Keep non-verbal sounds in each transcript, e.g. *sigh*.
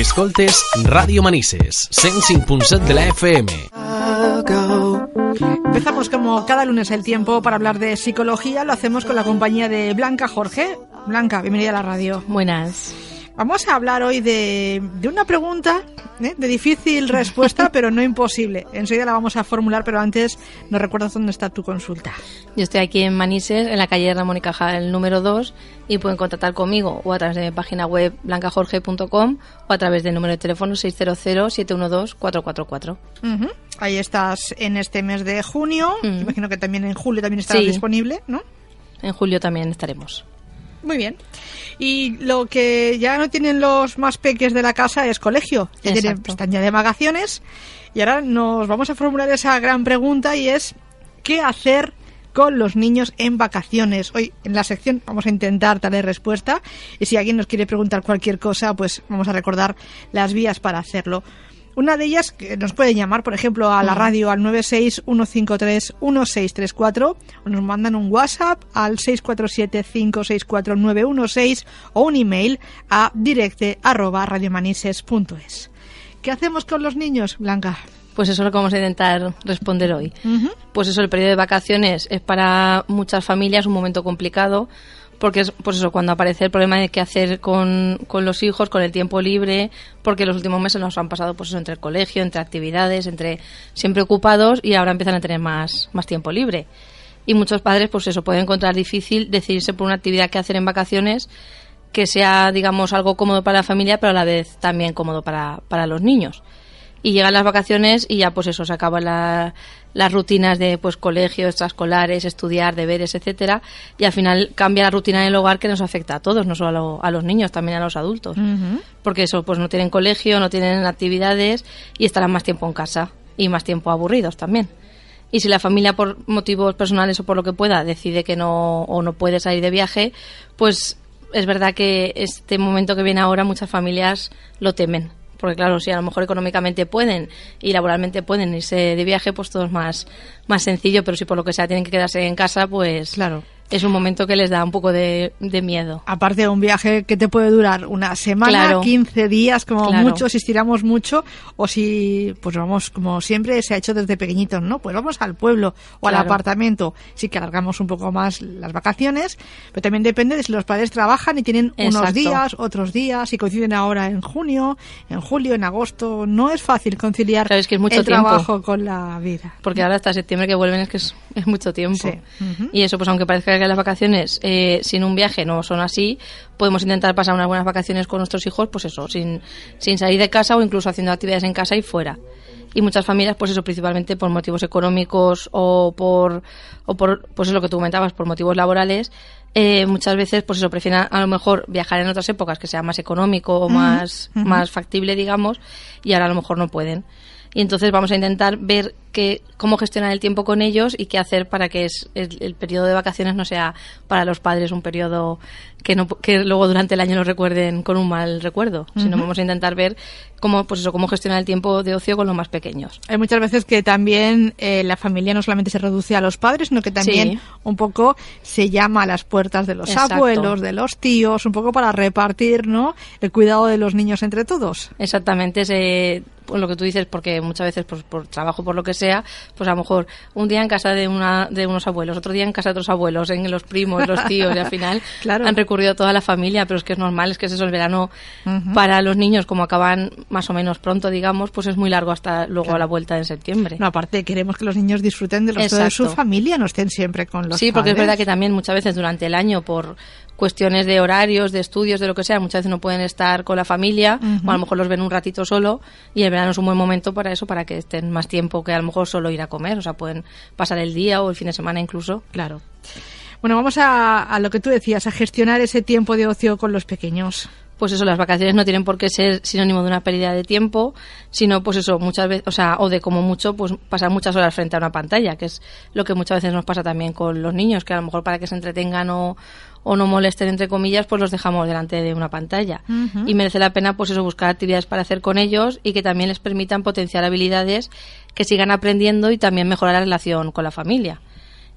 Escoltes Radio Manises, 105.7 de la FM. Empezamos como cada lunes el tiempo para hablar de psicología. Lo hacemos con la compañía de Blanca Jorge. Blanca, bienvenida a la radio. Buenas. Vamos a hablar hoy de, de una pregunta ¿eh? de difícil *laughs* respuesta, pero no imposible. Enseguida la vamos a formular, pero antes nos recuerdas dónde está tu consulta. Yo estoy aquí en Manises, en la calle Ramón y Cajal, el número 2, y pueden contactar conmigo o a través de mi página web blancajorge.com o a través del número de teléfono 600-712-444. Ujú. Ahí estás en este mes de junio. Mm. Imagino que también en julio también estarás Sí. disponible, ¿no? En julio también estaremos. Muy bien. Y lo que ya no tienen los más peques de la casa es colegio. Ya tienen- están ya de vacaciones. Y ahora nos vamos a formular esa gran pregunta y es ¿qué hacer con los niños en vacaciones? Hoy en la sección vamos a intentar darle respuesta y si alguien nos quiere preguntar cualquier cosa, pues vamos a recordar las vías para hacerlo. Una de ellas que nos pueden llamar, por ejemplo, a la radio al 961531634 o nos mandan un WhatsApp al 647564916 o un email a directe arroba radiomanises.es. ¿Qué hacemos con los niños, Blanca? Pues eso es lo que vamos a intentar responder hoy. Pues eso, el periodo de vacaciones es para muchas familias un momento complicado porque es, pues eso, cuando aparece el problema de qué hacer con, con los hijos, con el tiempo libre, porque los últimos meses nos han pasado pues eso, entre el colegio, entre actividades, entre siempre ocupados y ahora empiezan a tener más, más tiempo libre. Y muchos padres pues eso pueden encontrar difícil decidirse por una actividad que hacer en vacaciones que sea, digamos, algo cómodo para la familia, pero a la vez también cómodo para, para los niños y llegan las vacaciones y ya pues eso se acaban la- las rutinas de pues colegio, extraescolares, estudiar, deberes, etcétera y al final cambia la rutina del hogar que nos afecta a todos, no solo a, lo- a los niños, también a los adultos, porque eso pues no tienen colegio, no tienen actividades y estarán más tiempo en casa y más tiempo aburridos también. Y si la familia por motivos personales o por lo que pueda decide que no o no puede salir de viaje, pues es verdad que este momento que viene ahora muchas familias lo temen. Porque claro, si a lo mejor económicamente pueden y laboralmente pueden irse de viaje, pues todo es más, más sencillo, pero si por lo que sea tienen que quedarse en casa, pues Claro. Es un momento que les da un poco de, de miedo. Aparte de un viaje que te puede durar una semana, Claro. 15 días como Claro. mucho, si estiramos mucho, o si, pues vamos, como siempre se ha hecho desde pequeñitos, ¿no? Pues vamos al pueblo o al Claro. apartamento. Sí que alargamos un poco más las vacaciones, pero también depende de si los padres trabajan y tienen unos Exacto. días, otros días, si coinciden ahora en junio, en julio, en agosto. No es fácil conciliar es que es mucho el tiempo. trabajo con la vida. Porque ahora hasta septiembre que vuelven es que es, es mucho tiempo. Sí. Ujú. Y eso, pues aunque parezca que las vacaciones eh, sin un viaje no son así, podemos intentar pasar unas buenas vacaciones con nuestros hijos, pues eso, sin, sin salir de casa o incluso haciendo actividades en casa y fuera. Y muchas familias, pues eso, principalmente por motivos económicos o por, o por pues es lo que tú comentabas, por motivos laborales, eh, muchas veces, pues eso, prefieren a, lo mejor viajar en otras épocas que sea más económico o más, más factible, digamos, y ahora a lo mejor no pueden. Y entonces vamos a intentar ver que, cómo gestionar el tiempo con ellos y qué hacer para que es- el, el periodo de vacaciones no sea para los padres un periodo que, no, que luego durante el año nos recuerden con un mal recuerdo, sino vamos a intentar ver cómo, pues eso, cómo gestionar el tiempo de ocio con los más pequeños. Hay muchas veces que también eh, la familia no solamente se reduce a los padres, sino que también Sí. un poco se llama a las puertas de los Exacto. abuelos, de los tíos, un poco para repartir ¿no? el cuidado de los niños entre todos. Exactamente, ese, pues lo que tú dices, porque muchas veces pues, por trabajo, por lo que sea, pues a lo mejor un día en casa de, una, de unos abuelos, otro día en casa de otros abuelos, en los primos, los tíos, y al final *laughs* Claro. han recurrido a toda la familia, pero es que es normal, es que es eso, el verano para los niños, como acaban más o menos pronto, digamos, pues es muy largo hasta luego a la vuelta en septiembre. No, aparte queremos que los niños disfruten de su Exacto. familia, no estén siempre con los sí, porque es verdad que también muchas veces durante el año, por cuestiones de horarios, de estudios, de lo que sea, muchas veces no pueden estar con la familia, o a lo mejor los ven un ratito solo, y el verano es un buen momento para eso, para que estén más tiempo que a lo mejor solo ir a comer, o sea, pueden pasar el día o el fin de semana incluso. Claro. Bueno, vamos a, a lo que tú decías, a gestionar ese tiempo de ocio con los pequeños. Pues eso, las vacaciones no tienen por qué ser sinónimo de una pérdida de tiempo, sino pues eso, muchas veces, o sea, o de como mucho, pues pasar muchas horas frente a una pantalla, que es lo que muchas veces nos pasa también con los niños, que a lo mejor para que se entretengan o, o no molesten, entre comillas, pues los dejamos delante de una pantalla. Y merece la pena, pues eso, buscar actividades para hacer con ellos y que también les permitan potenciar habilidades que sigan aprendiendo y también mejorar la relación con la familia.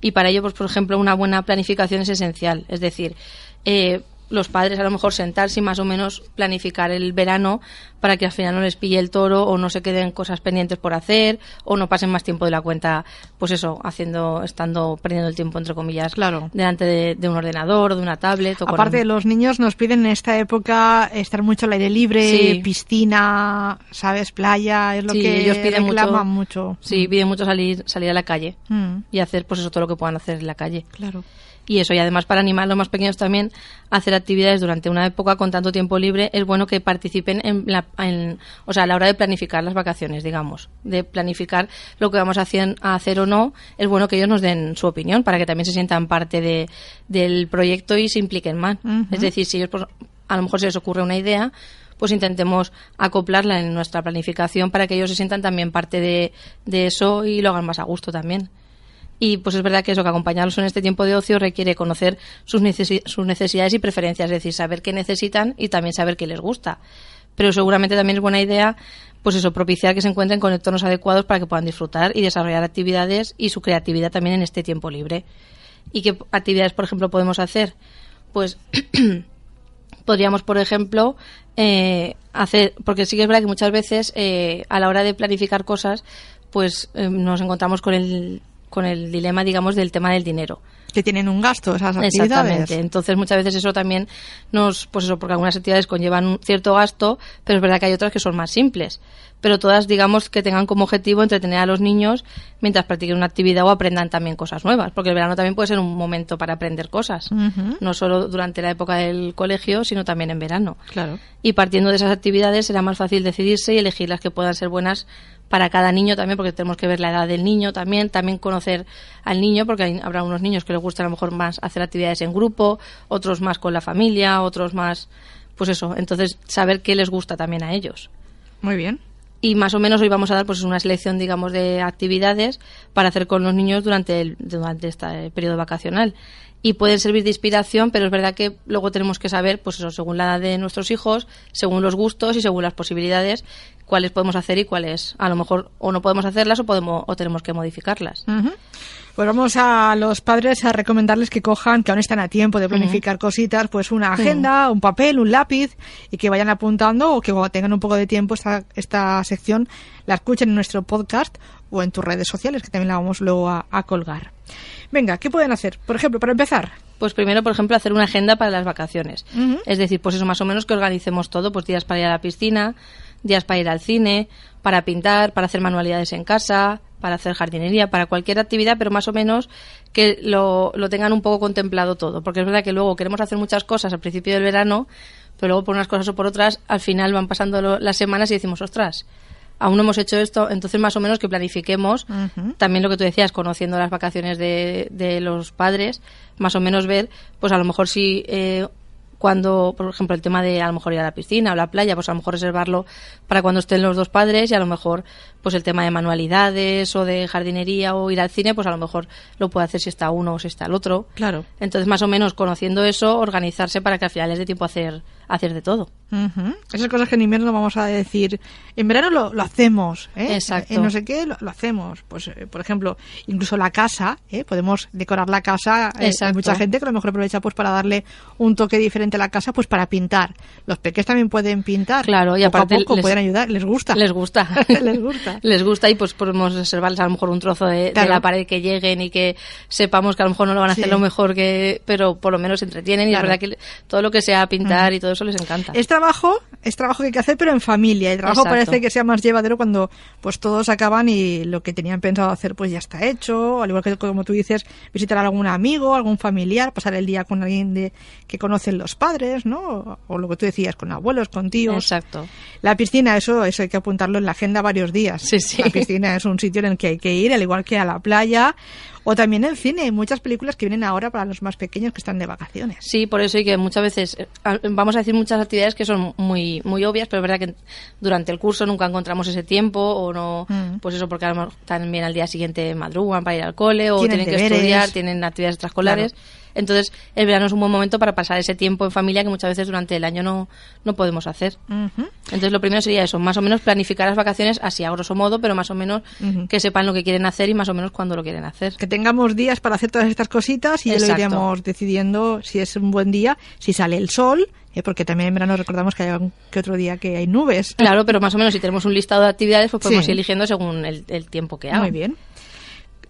Y para ello, pues por ejemplo, una buena planificación es esencial. Es decir, eh, los padres a lo mejor sentarse y más o menos planificar el verano para que al final no les pille el toro o no se queden cosas pendientes por hacer o no pasen más tiempo de la cuenta, pues eso, haciendo, estando perdiendo el tiempo entre comillas Claro. delante de, de un ordenador de una tablet. O con- Aparte, los niños nos piden en esta época estar mucho al aire libre, Sí. piscina, ¿sabes? Playa, es lo Sí, que ellos piden reclaman mucho, mucho. Sí, piden mucho salir, salir a la calle Mm, y hacer pues eso todo lo que puedan hacer en la calle. claro. Y eso, y además para animar a los más pequeños también a hacer actividades durante una época con tanto tiempo libre, es bueno que participen en la, en- o sea, a la hora de planificar las vacaciones, digamos, de planificar lo que vamos a hacer, a hacer o no, es bueno que ellos nos den su opinión para que también se sientan parte de, del proyecto y se impliquen más. Es decir, si ellos, pues, a lo mejor se les ocurre una idea, pues intentemos acoplarla en nuestra planificación para que ellos se sientan también parte de, de eso y lo hagan más a gusto también. Y pues es verdad que eso, que acompañarlos en este tiempo de ocio requiere conocer sus, necesi- sus necesidades y preferencias, es decir, saber qué necesitan y también saber qué les gusta. Pero seguramente también es buena idea, pues eso, propiciar que se encuentren con entornos adecuados para que puedan disfrutar y desarrollar actividades y su creatividad también en este tiempo libre. ¿Y qué actividades, por ejemplo, podemos hacer? Pues *clears throat* podríamos, por ejemplo, eh, hacer, porque sí que es verdad que muchas veces eh, a la hora de planificar cosas, pues eh, nos encontramos con el, con el dilema, digamos, del tema del dinero. Que tienen un gasto esas actividades. Exactamente. Entonces muchas veces eso también nos, pues eso, porque algunas actividades conllevan un cierto gasto, pero es verdad que hay otras que son más simples. Pero todas, digamos, que tengan como objetivo entretener a los niños mientras practiquen una actividad o aprendan también cosas nuevas, porque el verano también puede ser un momento para aprender cosas, no solo durante la época del colegio, sino también en verano. Claro. Y partiendo de esas actividades será más fácil decidirse y elegir las que puedan ser buenas para cada niño también, porque tenemos que ver la edad del niño también, también conocer al niño, porque hay- habrá unos niños que les gusta a lo mejor más hacer actividades en grupo, otros más con la familia, otros más, pues eso, entonces saber qué les gusta también a ellos. Muy bien. Y más o menos hoy vamos a dar pues una selección, digamos, de actividades para hacer con los niños durante el, durante este periodo vacacional. Y pueden servir de inspiración, pero es verdad que luego tenemos que saber, pues eso, según la edad de nuestros hijos, según los gustos y según las posibilidades, cuáles podemos hacer y cuáles a lo mejor o no podemos hacerlas o podemos o tenemos que modificarlas. Pues vamos a los padres a recomendarles que cojan, que aún están a tiempo de planificar cositas, pues una agenda, un papel, un lápiz y que vayan apuntando o que cuando tengan un poco de tiempo esta, esta sección la escuchen en nuestro podcast o en tus redes sociales, que también la vamos luego a, a colgar. Venga, ¿qué pueden hacer? Por ejemplo, para empezar. Pues primero, por ejemplo, hacer una agenda para las vacaciones. Es decir, pues eso más o menos que organicemos todo, pues días para ir a la piscina, días para ir al cine, para pintar, para hacer manualidades en casa, para hacer jardinería, para cualquier actividad, pero más o menos que lo, lo tengan un poco contemplado todo. Porque es verdad que luego queremos hacer muchas cosas al principio del verano, pero luego por unas cosas o por otras, al final van pasando lo- las semanas y decimos, ostras, aún no hemos hecho esto, entonces más o menos que planifiquemos también lo que tú decías, conociendo las vacaciones de, de los padres, más o menos ver, pues a lo mejor si eh, cuando, por ejemplo, el tema de a lo mejor ir a la piscina o la playa, pues a lo mejor reservarlo para cuando estén los dos padres y a lo mejor pues el tema de manualidades o de jardinería o ir al cine, pues a lo mejor lo puede hacer si está uno o si está el otro. Claro. Entonces, más o menos conociendo eso, organizarse para que al final les dé tiempo a hacer, a hacer de todo. Ujú. Esas cosas que en invierno vamos a decir, en verano lo, lo hacemos, ¿eh? Exacto. En no sé qué lo, lo hacemos. Pues, eh, por ejemplo, incluso la casa, ¿eh? Podemos decorar la casa. eh, hay Exacto. mucha gente que a lo mejor aprovecha pues para darle un toque diferente a la casa, pues para pintar. Los pequeños también pueden pintar. Claro, y Poco aparte a poco les- pueden ayudar, les gusta. Les gusta. *laughs* Les gusta. *laughs* Les gusta y pues podemos reservarles a lo mejor un trozo de, la pared que lleguen y que sepamos que a lo mejor no lo van a hacer Sí. lo mejor que, pero por lo menos se entretienen y es verdad que todo lo que sea pintar y todo eso les encanta. Trabajo, es trabajo que hay que hacer, pero en familia. El trabajo Exacto. parece que sea más llevadero cuando pues todos acaban y lo que tenían pensado hacer pues ya está hecho. Al igual que como tú dices, visitar a algún amigo, algún familiar, pasar el día con alguien de que conocen los padres, ¿no? O, o lo que tú decías, con abuelos, con tíos. Exacto. La piscina, eso, eso hay que apuntarlo en la agenda varios días. Sí, sí. La piscina es un sitio en el que hay que ir, al igual que a la playa. O también el cine. Hay muchas películas que vienen ahora para los más pequeños que están de vacaciones. Sí, por eso y que muchas veces eh, a- vamos a decir muchas actividades que son muy muy obvias, pero es verdad que durante el curso nunca encontramos ese tiempo o no, Mm. pues eso porque a lo mejor también al día siguiente madrugan para ir al cole o Tienen tienen, que estudiar, tienen actividades extraescolares. Claro. Entonces, el verano es un buen momento para pasar ese tiempo en familia que muchas veces durante el año no, no podemos hacer. Entonces, lo primero sería eso, más o menos planificar las vacaciones así a grosso modo, pero más o menos que sepan lo que quieren hacer y más o menos cuándo lo quieren hacer. Que tengamos días para hacer todas estas cositas y ya lo iremos decidiendo si es un buen día, si sale el sol, eh, porque también en verano recordamos que hay algún que otro día que hay nubes. Claro, pero más o menos si tenemos un listado de actividades, pues podemos Sí. ir eligiendo según el, el tiempo que haga. Muy bien.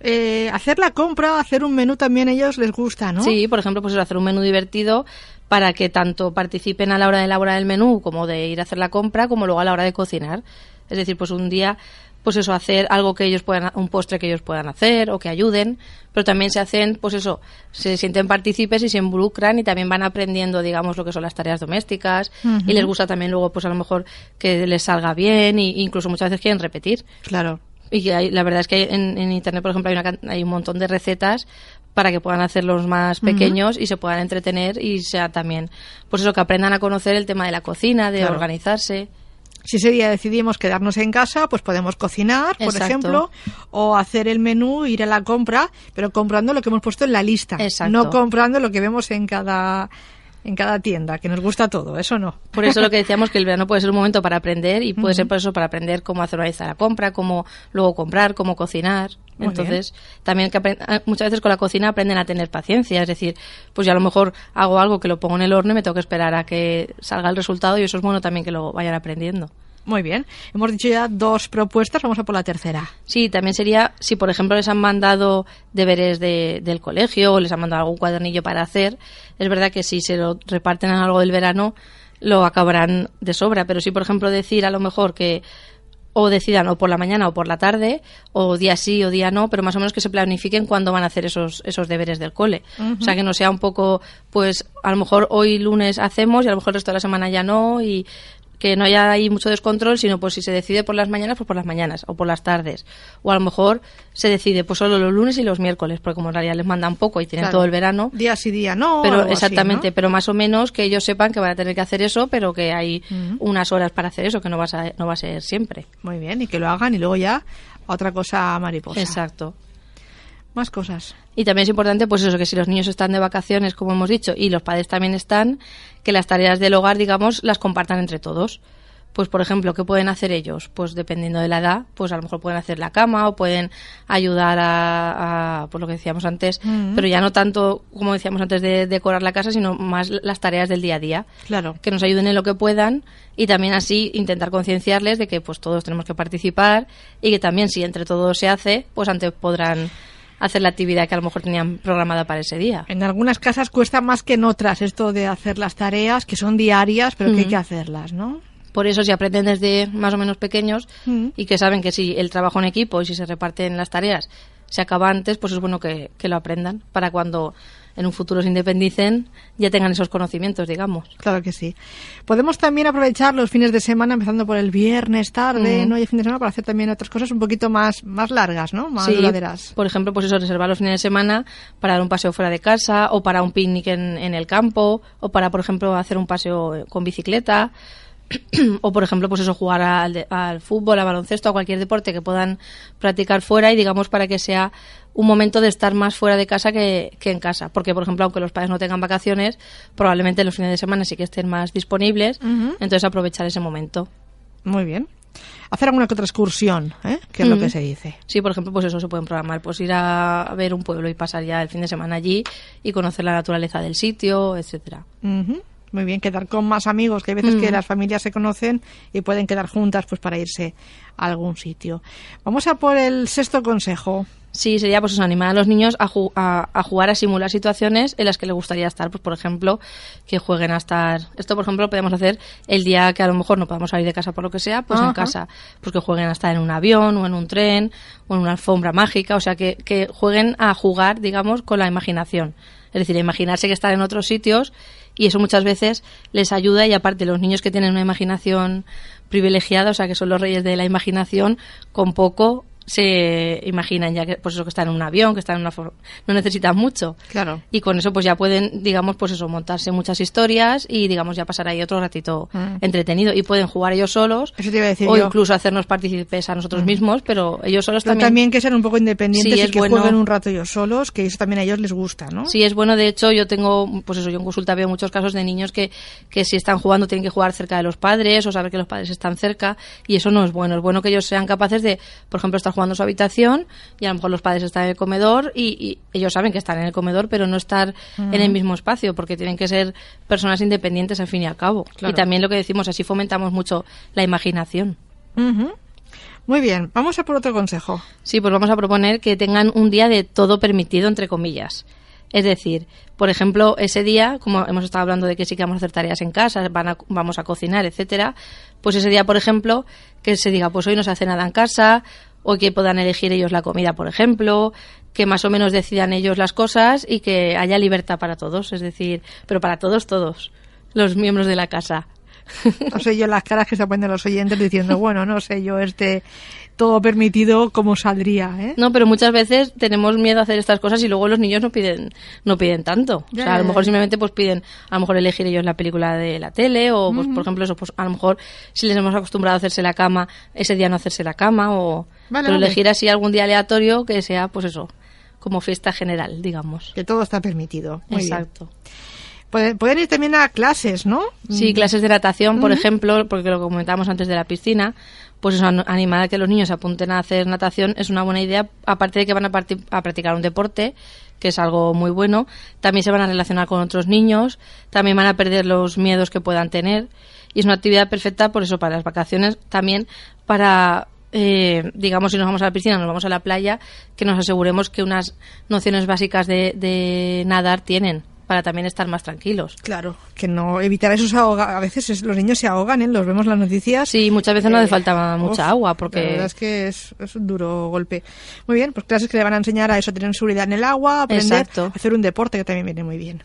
Eh, hacer la compra, hacer un menú también a ellos les gusta, ¿no? Sí, por ejemplo, pues hacer un menú divertido para que tanto participen a la hora de elaborar el menú como de ir a hacer la compra, como luego a la hora de cocinar. Es decir, pues un día, pues eso, hacer algo que ellos puedan, un postre que ellos puedan hacer o que ayuden, pero también se hacen, pues eso, se sienten partícipes y se involucran y también van aprendiendo, digamos, lo que son las tareas domésticas y les gusta también luego, pues a lo mejor que les salga bien e incluso muchas veces quieren repetir. Claro. Y hay- la verdad es que en, en internet, por ejemplo, hay, una hay un montón de recetas para que puedan hacer los más pequeños y se puedan entretener y sea también, pues eso, que aprendan a conocer el tema de la cocina, de Claro. organizarse. Si ese día decidimos quedarnos en casa, pues podemos cocinar, por Exacto. ejemplo, o hacer el menú, ir a la compra, pero comprando lo que hemos puesto en la lista, Exacto. no comprando lo que vemos en cada en cada tienda, que nos gusta todo, eso no. Por eso lo que *laughs* decíamos que el verano puede ser un momento para aprender y puede ser por eso para aprender cómo hacer una lista de la compra, cómo luego comprar, cómo cocinar. Muy Entonces, también que ah, muchas veces con la cocina aprenden a tener paciencia, es decir, pues yo a lo mejor hago algo que lo pongo en el horno y me tengo que esperar a que salga el resultado y eso es bueno también que lo vayan aprendiendo. Muy bien. Hemos dicho ya dos propuestas, vamos a por la tercera. Sí, también sería si, por ejemplo, les han mandado deberes de- del colegio o les han mandado algún cuadernillo para hacer. Es verdad que si se lo reparten a largo del verano, lo acabarán de sobra. Pero si, por ejemplo, decir a lo mejor que o decidan o por la mañana o por la tarde, o día sí o día no, pero más o menos que se planifiquen cuándo van a hacer esos, esos deberes del cole. O sea, que no sea un poco, pues a lo mejor hoy lunes hacemos y a lo mejor el resto de la semana ya no, y que no haya ahí mucho descontrol, sino pues si se decide por las mañanas, pues por las mañanas o por las tardes. O a lo mejor se decide pues solo los lunes y los miércoles, porque como en realidad les mandan poco y tienen Claro. todo el verano. Día sí, día no. Pero así, exactamente, ¿no? pero más o menos que ellos sepan que van a tener que hacer eso, pero que hay unas horas para hacer eso, que no va a, no va a ser siempre. Muy bien, y que lo hagan y luego ya otra cosa mariposa. Exacto. Más cosas. Y también es importante, pues eso, que si los niños están de vacaciones, como hemos dicho, y los padres también están, que las tareas del hogar, digamos, las compartan entre todos. Pues, por ejemplo, ¿qué pueden hacer ellos? Pues dependiendo de la edad, pues a lo mejor pueden hacer la cama o pueden ayudar a, a pues lo que decíamos antes, Mm. pero ya no tanto, como decíamos antes, de decorar la casa, sino más las tareas del día a día. Claro. Que nos ayuden en lo que puedan y también así intentar concienciarles de que pues todos tenemos que participar y que también si entre todos se hace, pues antes podrán hacer la actividad que a lo mejor tenían programada para ese día. En algunas casas cuesta más que en otras esto de hacer las tareas, que son diarias, pero que hay que hacerlas, ¿no? Por eso si aprenden desde más o menos pequeños y que saben que si el trabajo en equipo y si se reparten las tareas se acaba antes, pues es bueno que, que lo aprendan para cuando en un futuro se independicen ya tengan esos conocimientos, digamos. Claro que sí. Podemos también aprovechar los fines de semana, empezando por el viernes tarde. ¿no? Y el fin de semana para hacer también otras cosas un poquito más, más largas, ¿no? Más Sí, duraderas. por ejemplo, pues eso, reservar los fines de semana para dar un paseo fuera de casa o para un picnic en, en el campo o para, por ejemplo, hacer un paseo con bicicleta *clears throat* o, por ejemplo, pues eso, jugar al, al fútbol, al baloncesto, a cualquier deporte que puedan practicar fuera y, digamos, para que sea un momento de estar más fuera de casa que, que en casa. Porque, por ejemplo, aunque los padres no tengan vacaciones, probablemente los fines de semana sí que estén más disponibles, entonces aprovechar ese momento. Muy bien. Hacer alguna que otra excursión, ¿eh? Que es lo que se dice. Sí, por ejemplo, pues eso se pueden programar, pues ir a, ver un pueblo y pasar ya el fin de semana allí y conocer la naturaleza del sitio, etcétera. Muy bien, quedar con más amigos, que hay veces que Mm. las familias se conocen y pueden quedar juntas pues para irse a algún sitio. Vamos a por el sexto consejo. Sí, sería pues animar a los niños a, ju- a, a jugar a simular situaciones en las que les gustaría estar. Pues por ejemplo, que jueguen a estar. Esto, por ejemplo, lo podemos hacer el día que a lo mejor no podamos salir de casa por lo que sea, pues Ajá. en casa. Pues que jueguen a estar en un avión o en un tren o en una alfombra mágica. O sea, que, que jueguen a jugar, digamos, con la imaginación. Es decir, imaginarse que están en otros sitios y eso muchas veces les ayuda y aparte los niños que tienen una imaginación privilegiada, o sea, que son los reyes de la imaginación, con poco se imaginan ya que pues eso que están en un avión, que están en una for- no necesitan mucho. Claro. Y con eso pues ya pueden, digamos, pues eso, montarse muchas historias y digamos ya pasar ahí otro ratito Mm. entretenido y pueden jugar ellos solos Eso te iba a decir o yo. Mm. incluso hacernos partícipes a nosotros mismos, pero ellos solos Pero también también que sean un poco independientes Sí, y que bueno. jueguen un rato ellos solos, que eso también a ellos les gusta, ¿no? Sí, es bueno. De hecho, yo tengo, pues eso, yo en consulta veo muchos casos de niños que, que si están jugando tienen que jugar cerca de los padres o saber que los padres están cerca y eso no es bueno. Es bueno que ellos sean capaces de, por ejemplo, estar jugando en su habitación y a lo mejor los padres están en el comedor y, y ellos saben que están en el comedor, pero no estar en el mismo espacio porque tienen que ser personas independientes al fin y al cabo. Claro. Y también lo que decimos, así fomentamos mucho la imaginación. Muy bien, vamos a por otro consejo. Sí, pues vamos a proponer que tengan un día de todo permitido, entre comillas. Es decir, por ejemplo, ese día, como hemos estado hablando de que sí que vamos a hacer tareas en casa, van a- vamos a cocinar, etcétera, pues ese día, por ejemplo, que se diga, pues hoy no se hace nada en casa, o que puedan elegir ellos la comida, por ejemplo, que más o menos decidan ellos las cosas y que haya libertad para todos, es decir, pero para todos, todos, los miembros de la casa. No sé yo las caras que se ponen los oyentes diciendo, *laughs* bueno, no sé yo este todo permitido cómo saldría, ¿eh? No, pero muchas veces tenemos miedo a hacer estas cosas y luego los niños no piden no piden tanto. Ya, o sea, a lo mejor simplemente pues piden a lo mejor elegir ellos la película de la tele o pues por ejemplo eso pues a lo mejor si les hemos acostumbrado a hacerse la cama, ese día no hacerse la cama o Vale, pero vale. elegir así algún día aleatorio que sea pues eso, como fiesta general, digamos. Que todo está permitido. Muy. Exacto. Pueden, pueden ir también a clases, ¿no? Sí, clases de natación, por ejemplo, porque lo comentábamos antes de la piscina, pues eso, an- animar a que los niños se apunten a hacer natación es una buena idea, aparte de que van a, a practicar un deporte, que es algo muy bueno, también se van a relacionar con otros niños, también van a perder los miedos que puedan tener, y es una actividad perfecta, por eso, para las vacaciones, también para... eh, digamos, si nos vamos a la piscina, nos vamos a la playa, que nos aseguremos que unas nociones básicas de, de nadar tienen, para también estar más tranquilos. Claro, que no evitar esos ahoga. A veces es- los niños se ahogan, ¿eh? Los vemos en las noticias. Sí, muchas veces no Eh, hace falta mucha uf, agua La porque verdad es que es, es un duro golpe. Muy bien, pues clases que le van a enseñar a eso, tener seguridad en el agua, aprender Exacto. a hacer un deporte que también viene muy bien.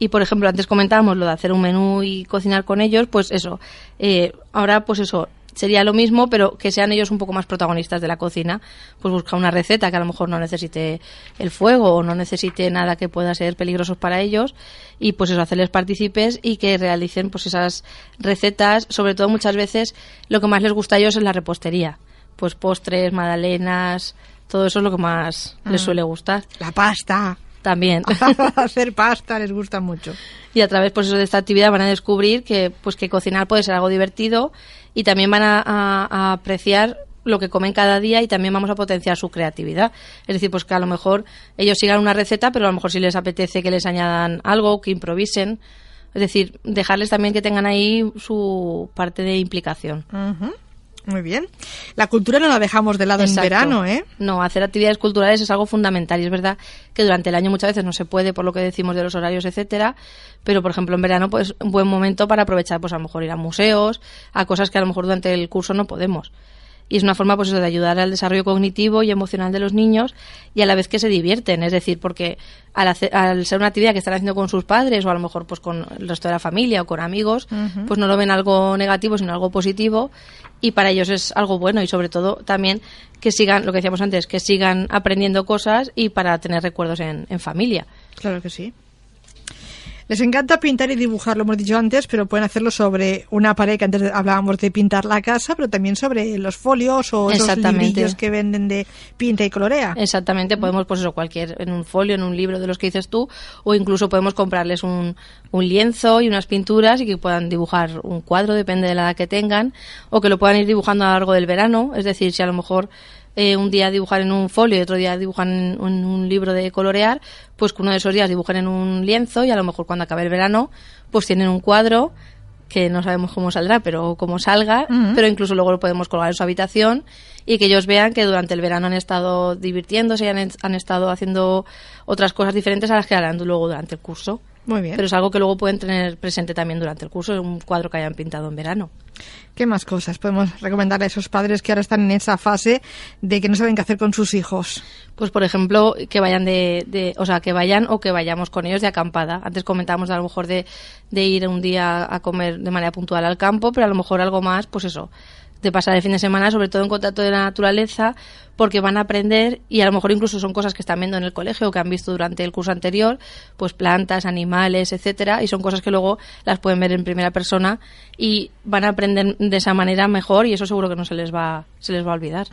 y por ejemplo antes comentábamos lo de hacer un menú y cocinar con ellos, pues eso. eh, ahora pues eso sería lo mismo, pero que sean ellos un poco más protagonistas de la cocina. Pues buscar una receta que a lo mejor no necesite el fuego o no necesite nada que pueda ser peligroso para ellos y pues eso hacerles partícipes y que realicen pues esas recetas. Sobre todo muchas veces lo que más les gusta a ellos es la repostería. Pues postres, magdalenas, todo eso es lo que más les suele gustar. La pasta. También. *laughs* *laughs* hacer pasta les gusta mucho. y a través pues eso de esta actividad van a descubrir que pues que cocinar puede ser algo divertido y también van a, apreciar lo que comen cada día y también vamos a potenciar su creatividad. Es decir, pues que a lo mejor ellos sigan una receta, pero a lo mejor si les apetece que les añadan algo, que improvisen. Es decir, dejarles también que tengan ahí su parte de implicación. Muy bien. La cultura no la dejamos de lado Exacto. en verano, ¿eh? No, hacer actividades culturales es algo fundamental y es verdad que durante el año muchas veces no se puede por lo que decimos de los horarios, etcétera, pero por ejemplo en verano pues un buen momento para aprovechar pues a lo mejor ir a museos, a cosas que a lo mejor durante el curso no podemos. Y es una forma pues eso de ayudar al desarrollo cognitivo y emocional de los niños y a la vez que se divierten, es decir, porque al, hacer- al ser una actividad que están haciendo con sus padres o a lo mejor pues con el resto de la familia o con amigos, pues no lo ven algo negativo sino algo positivo y para ellos es algo bueno y sobre todo también que sigan, lo que decíamos antes, que sigan aprendiendo cosas y para tener recuerdos en, en familia. Claro que sí. Les encanta pintar y dibujar, lo hemos dicho antes, pero pueden hacerlo sobre una pared, que antes hablábamos de pintar la casa, pero también sobre los folios o esos librillos que venden de pinta y colorea. Exactamente, podemos, pues eso, cualquier, en un folio, en un libro de los que dices tú, o incluso podemos comprarles un, un lienzo y unas pinturas y que puedan dibujar un cuadro, depende de la edad que tengan, o que lo puedan ir dibujando a lo largo del verano, es decir, si a lo mejor eh, un día dibujan en un folio y otro día dibujan en, en un libro de colorear, pues que uno de esos días dibujen en un lienzo y a lo mejor cuando acabe el verano, pues tienen un cuadro que no sabemos cómo saldrá, pero como salga, pero incluso luego lo podemos colgar en su habitación y que ellos vean que durante el verano han estado divirtiéndose y han, han estado haciendo otras cosas diferentes a las que harán luego durante el curso. Muy bien. Pero es algo que luego pueden tener presente también durante el curso, un cuadro que hayan pintado en verano. ¿Qué más cosas podemos recomendarle a esos padres que ahora están en esa fase de que no saben qué hacer con sus hijos? Pues por ejemplo, que vayan de, de- o sea, que vayan o que vayamos con ellos de acampada. Antes comentábamos a lo mejor de, de ir un día a comer de manera puntual al campo, pero a lo mejor algo más, pues eso, de pasar el fin de semana, sobre todo en contacto de la naturaleza, porque van a aprender y a lo mejor incluso son cosas que están viendo en el colegio o que han visto durante el curso anterior, pues plantas, animales, etcétera, y son cosas que luego las pueden ver en primera persona y van a aprender de esa manera mejor y eso seguro que no se les va se les va a olvidar.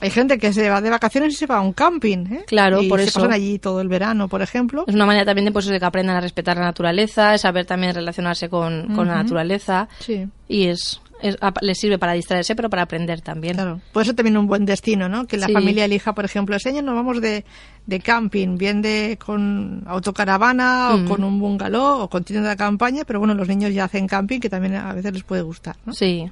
Hay gente que se va de vacaciones y se va a un camping, ¿eh? Claro, y por se eso. pasan allí todo el verano, por ejemplo. Es una manera también de, pues, de que aprendan a respetar la naturaleza, saber también relacionarse con, con la naturaleza Sí. y es, es- a- les sirve para distraerse pero para aprender también. Claro, puede ser también un buen destino, ¿no? Que la Sí. familia elija, por ejemplo, ese año nos vamos de, de camping, bien de con autocaravana Mm. o con un bungalow o con tienda de campaña, pero bueno, los niños ya hacen camping que también a veces les puede gustar, ¿no? Sí.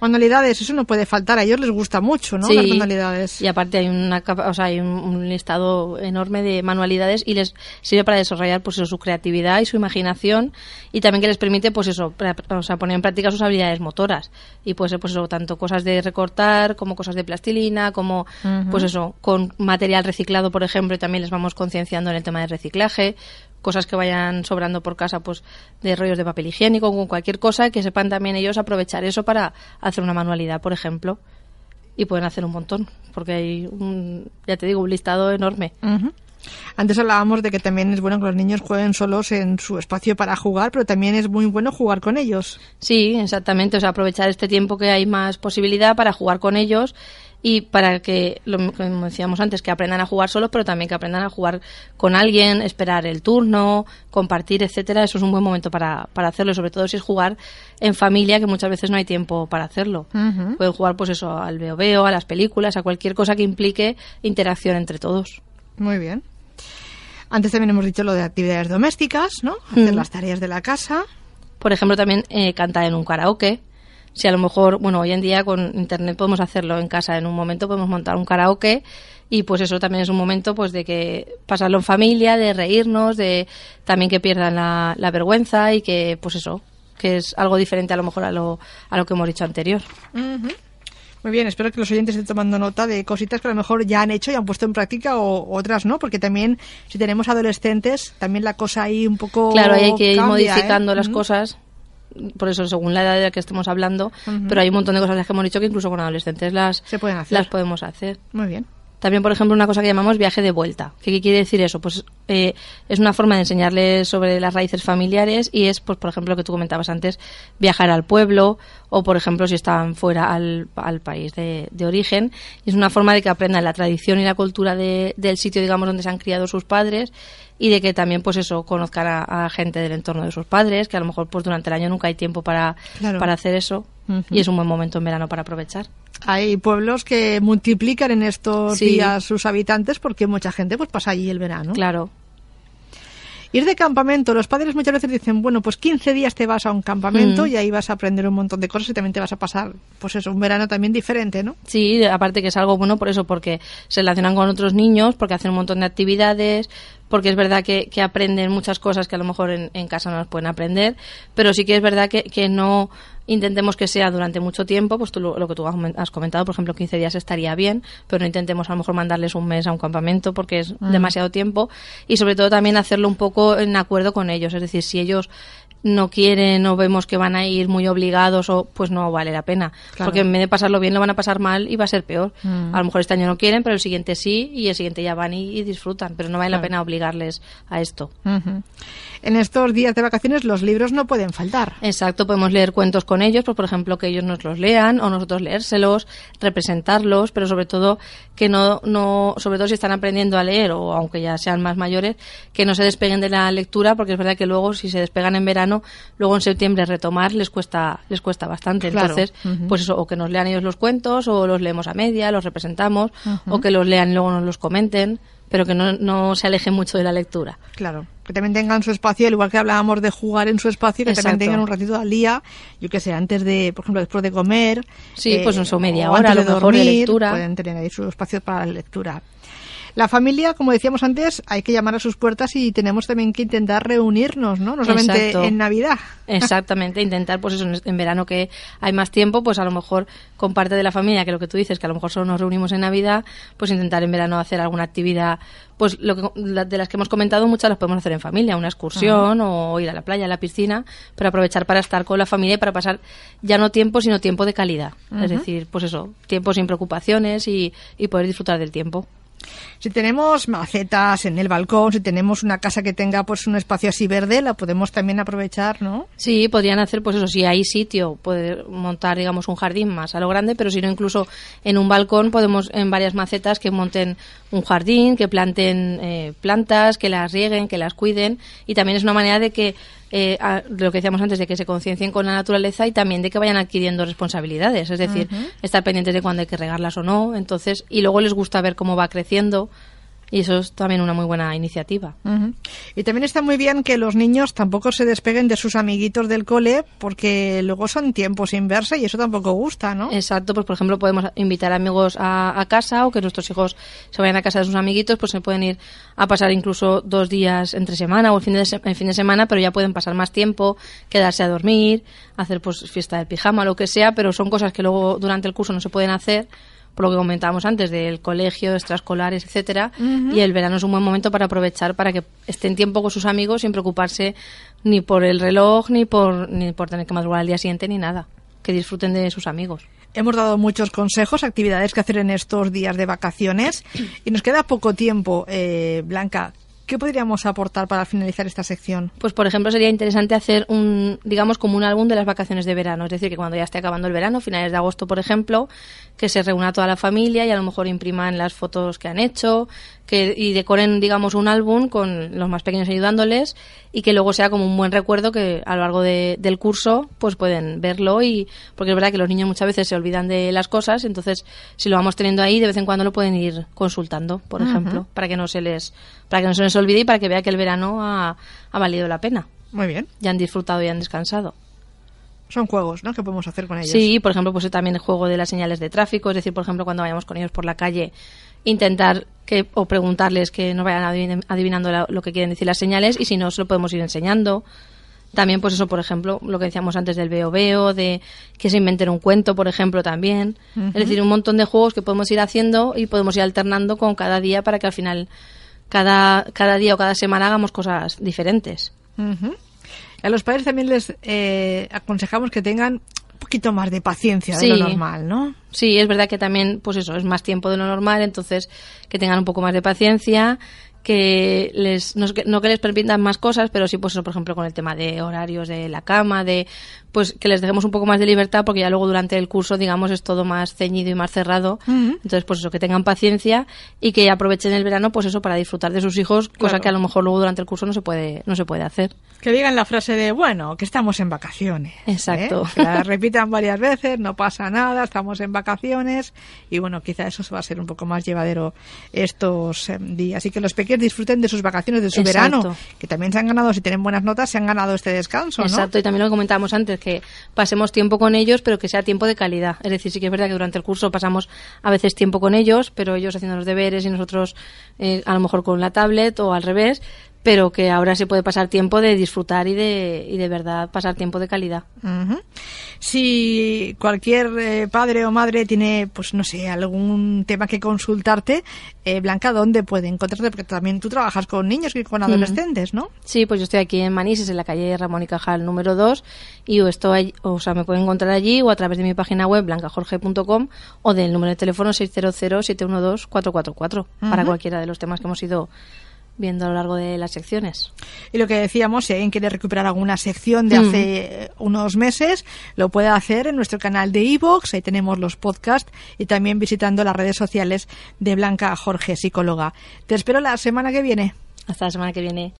Manualidades, eso no puede faltar, a ellos les gusta mucho, ¿no? Sí. Las manualidades. Y aparte hay una o sea, hay un, un listado enorme de manualidades y les sirve para desarrollar pues eso, su creatividad y su imaginación y también que les permite pues eso, pra- o sea, poner en práctica sus habilidades motoras y pues pues eso, tanto cosas de recortar como cosas de plastilina, como pues eso, con material reciclado, por ejemplo, y también les vamos concienciando en el tema del reciclaje, cosas que vayan sobrando por casa, pues de rollos de papel higiénico, con cualquier cosa, que sepan también ellos aprovechar eso para hacer una manualidad, por ejemplo y pueden hacer un montón, porque hay, un, ya te digo, un listado enorme. Antes hablábamos de que también es bueno que los niños jueguen solos en su espacio para jugar, pero también es muy bueno jugar con ellos. Sí, exactamente, o sea, aprovechar este tiempo que hay más posibilidad para jugar con ellos y para que, lo como decíamos antes, que aprendan a jugar solos, pero también que aprendan a jugar con alguien, esperar el turno, compartir, etcétera. Eso es un buen momento para, para hacerlo, sobre todo si es jugar en familia, que muchas veces no hay tiempo para hacerlo. Pueden jugar, pues eso, al veo veo, a las películas, a cualquier cosa que implique interacción entre todos. Muy bien. Antes también hemos dicho lo de actividades domésticas, ¿no? Hacer Mm. las tareas de la casa. Por ejemplo, también eh, cantar en un karaoke. Si a lo mejor, bueno, hoy en día con internet podemos hacerlo en casa en un momento, podemos montar un karaoke y pues eso también es un momento pues de que pasarlo en familia, de reírnos, de también que pierdan la, la vergüenza y que pues eso, que es algo diferente a lo mejor a lo, a lo que hemos dicho anterior. Muy bien, espero que los oyentes estén tomando nota de cositas que a lo mejor ya han hecho y han puesto en práctica o otras no, porque también si tenemos adolescentes, también la cosa ahí un poco Claro, hay que ir cambia, modificando ¿eh? las Ujú. cosas. Por eso, según la edad de la que estemos hablando, pero hay un montón de cosas las que hemos dicho que incluso con adolescentes las, Se pueden hacer. las podemos hacer. Muy bien. También, por ejemplo, una cosa que llamamos viaje de vuelta. ¿Qué, qué quiere decir eso? Pues eh, es una forma de enseñarles sobre las raíces familiares y es, pues, por ejemplo, lo que tú comentabas antes, viajar al pueblo o, por ejemplo, si están fuera al, al país de, de origen. Y es una forma de que aprendan la tradición y la cultura de- del sitio, digamos, donde se han criado sus padres y de que también, pues eso, conozcan a, a gente del entorno de sus padres, que a lo mejor, pues, durante el año nunca hay tiempo para, Claro. para hacer eso. Y es un buen momento en verano para aprovechar. Hay pueblos que multiplican en estos Sí. días sus habitantes porque mucha gente pues pasa allí el verano. Claro. Ir de campamento, los padres muchas veces dicen, bueno, pues 15 días te vas a un campamento y ahí vas a aprender un montón de cosas y también te vas a pasar, pues eso, un verano también diferente, ¿no? Sí, aparte que es algo bueno por eso, porque se relacionan con otros niños, porque hacen un montón de actividades, porque es verdad que, que aprenden muchas cosas que a lo mejor en, en casa no las pueden aprender, pero sí que es verdad que, que no intentemos que sea durante mucho tiempo, pues tú lo, que tú has comen- has comentado, por ejemplo, 15 días estaría bien, pero no intentemos a lo mejor mandarles un mes a un campamento porque es demasiado tiempo y sobre todo también hacerlo un poco en acuerdo con ellos, es decir, si ellos no quieren o vemos que van a ir muy obligados o pues no vale la pena Claro. porque en vez de pasarlo bien lo van a pasar mal y va a ser peor Mm. a lo mejor este año no quieren pero el siguiente sí y el siguiente ya van y, y disfrutan pero no vale la pena obligarles a esto. En estos días de vacaciones los libros no pueden faltar. Exacto, podemos leer cuentos con ellos, pues, por ejemplo, que ellos nos los lean o nosotros leérselos, representarlos, pero sobre todo que no, no, sobre todo si están aprendiendo a leer o aunque ya sean más mayores, que no se despeguen de la lectura, porque es verdad que luego si se despegan en verano, luego en septiembre retomar les cuesta, les cuesta bastante. Claro. Entonces, pues eso, o que nos lean ellos los cuentos, o los leemos a media, los representamos, o que los lean y luego nos los comenten, pero que no, no se alejen mucho de la lectura. Claro, que también tengan su espacio, al igual que hablábamos de jugar en su espacio, que también tengan un ratito al día, yo que sé, antes de, por ejemplo, después de comer. Sí, pues en su media o hora, a lo mejor, de lectura. Pueden tener ahí su espacio para la lectura. La familia, como decíamos antes, hay que llamar a sus puertas y tenemos también que intentar reunirnos, ¿no? No solamente Exacto. en Navidad. Exactamente, intentar, pues eso, en- verano que hay más tiempo, pues a lo mejor con parte de la familia, que lo que tú dices, que a lo mejor solo nos reunimos en Navidad, pues intentar en verano hacer alguna actividad, pues lo que, la- de las que hemos comentado, muchas las podemos hacer en familia, una excursión o ir a la playa, a la piscina, pero aprovechar para estar con la familia y para pasar ya no tiempo, sino tiempo de calidad. Es decir, pues eso, tiempo sin preocupaciones y, y poder disfrutar del tiempo. Si tenemos macetas en el balcón, si tenemos una casa que tenga pues un espacio así verde, la podemos también aprovechar, ¿no? Sí, podrían hacer, pues eso, si hay sitio, poder montar, digamos, un jardín más a lo grande, pero si no, incluso en un balcón podemos, en varias macetas, que monten un jardín, que planten eh, plantas, que las rieguen, que las cuiden, y también es una manera de que, eh, a- lo que decíamos antes, de que se conciencien con la naturaleza y también de que vayan adquiriendo responsabilidades, es decir, estar pendientes de cuándo hay que regarlas o no, entonces, y luego les gusta ver cómo va creciendo, y eso es también una muy buena iniciativa. Y también está muy bien que los niños tampoco se despeguen de sus amiguitos del cole, porque luego son tiempos sin verse y eso tampoco gusta, ¿no? Exacto, pues por ejemplo podemos invitar amigos a, a casa o que nuestros hijos se vayan a casa de sus amiguitos, pues se pueden ir a pasar incluso dos días entre semana o el fin de, se- el fin de semana, pero ya pueden pasar más tiempo, quedarse a dormir, hacer pues fiesta del pijama, lo que sea, pero son cosas que luego durante el curso no se pueden hacer por lo que comentábamos antes del colegio, extraescolares, etcétera, y el verano es un buen momento para aprovechar para que estén tiempo con sus amigos sin preocuparse ni por el reloj, ni por ni por tener que madrugar al día siguiente ni nada, que disfruten de sus amigos. Hemos dado muchos consejos, actividades que hacer en estos días de vacaciones y nos queda poco tiempo. Eh, Blanca, ¿qué podríamos aportar para finalizar esta sección? Pues, por ejemplo, sería interesante hacer un, digamos, como un álbum de las vacaciones de verano. Es decir, que cuando ya esté acabando el verano, finales de agosto, por ejemplo, que se reúna toda la familia y a lo mejor impriman las fotos que han hecho que, y decoren, digamos, un álbum con los más pequeños ayudándoles y que luego sea como un buen recuerdo que a lo largo de- del curso pues pueden verlo y porque es verdad que los niños muchas veces se olvidan de las cosas, entonces si lo vamos teniendo ahí de vez en cuando lo pueden ir consultando, por ejemplo, para que no se les para que no se les olvide y para que vea que el verano ha, ha valido la pena Muy bien. ya han disfrutado y han descansado. Son juegos, ¿no? Que podemos hacer con ellos. Sí, por ejemplo, pues también el juego de las señales de tráfico, es decir, por ejemplo, cuando vayamos con ellos por la calle, intentar que o preguntarles que nos vayan adivin- adivinando la- lo que quieren decir las señales y si no, se lo podemos ir enseñando. También, pues eso, por ejemplo, lo que decíamos antes del veo veo, de que se inventen un cuento, por ejemplo, también. Es decir, un montón de juegos que podemos ir haciendo y podemos ir alternando con cada día para que al final, cada, cada día o cada semana hagamos cosas diferentes. A los padres también les eh, aconsejamos que tengan poquito más de paciencia de lo normal, ¿no? Sí, es verdad que también, pues eso, es más tiempo de lo normal, entonces que tengan un poco más de paciencia, que les, no, que- no que les permitan más cosas, pero sí, pues por ejemplo, con el tema de horarios de la cama, de, pues que les dejemos un poco más de libertad, porque ya luego durante el curso, digamos, es todo más ceñido y más cerrado. Entonces, pues eso, que tengan paciencia y que aprovechen el verano, pues eso, para disfrutar de sus hijos, cosa Claro. que a lo mejor luego durante el curso no se puede, no se puede hacer. Que digan la frase de, bueno, que estamos en vacaciones. ¿eh? Exacto. Que la repitan varias veces, no pasa nada, estamos en vacaciones. Y bueno, quizá eso va a ser un poco más llevadero estos eh, días. Así que los pequeños disfruten de sus vacaciones, de su Exacto. verano. Que también se han ganado, si tienen buenas notas, se han ganado este descanso, ¿no? Exacto, y también lo comentábamos antes, que pasemos tiempo con ellos, pero que sea tiempo de calidad. Es decir, sí que es verdad que durante el curso pasamos a veces tiempo con ellos, pero ellos haciendo los deberes y nosotros eh, a lo mejor con la tablet o al revés, pero que ahora se puede pasar tiempo de disfrutar y de, y de verdad pasar tiempo de calidad. Si cualquier eh, padre o madre tiene, pues no sé, algún tema que consultarte, eh, Blanca, ¿dónde puede encontrarte? Porque también tú trabajas con niños y con adolescentes, ¿no? Sí, pues yo estoy aquí en Manises, en la calle Ramón y Cajal número 2, y o estoy, o sea, me pueden encontrar allí o a través de mi página web blancajorge.com o del número de teléfono 600-712-444 para cualquiera de los temas que hemos ido viendo a lo largo de las secciones. Y lo que decíamos, si alguien quiere recuperar alguna sección de Mm. hace eh, unos meses, lo puede hacer en nuestro canal de iVoox, ahí tenemos los podcasts y también visitando las redes sociales de Blanca Jorge, psicóloga. Te espero la semana que viene. Hasta la semana que viene.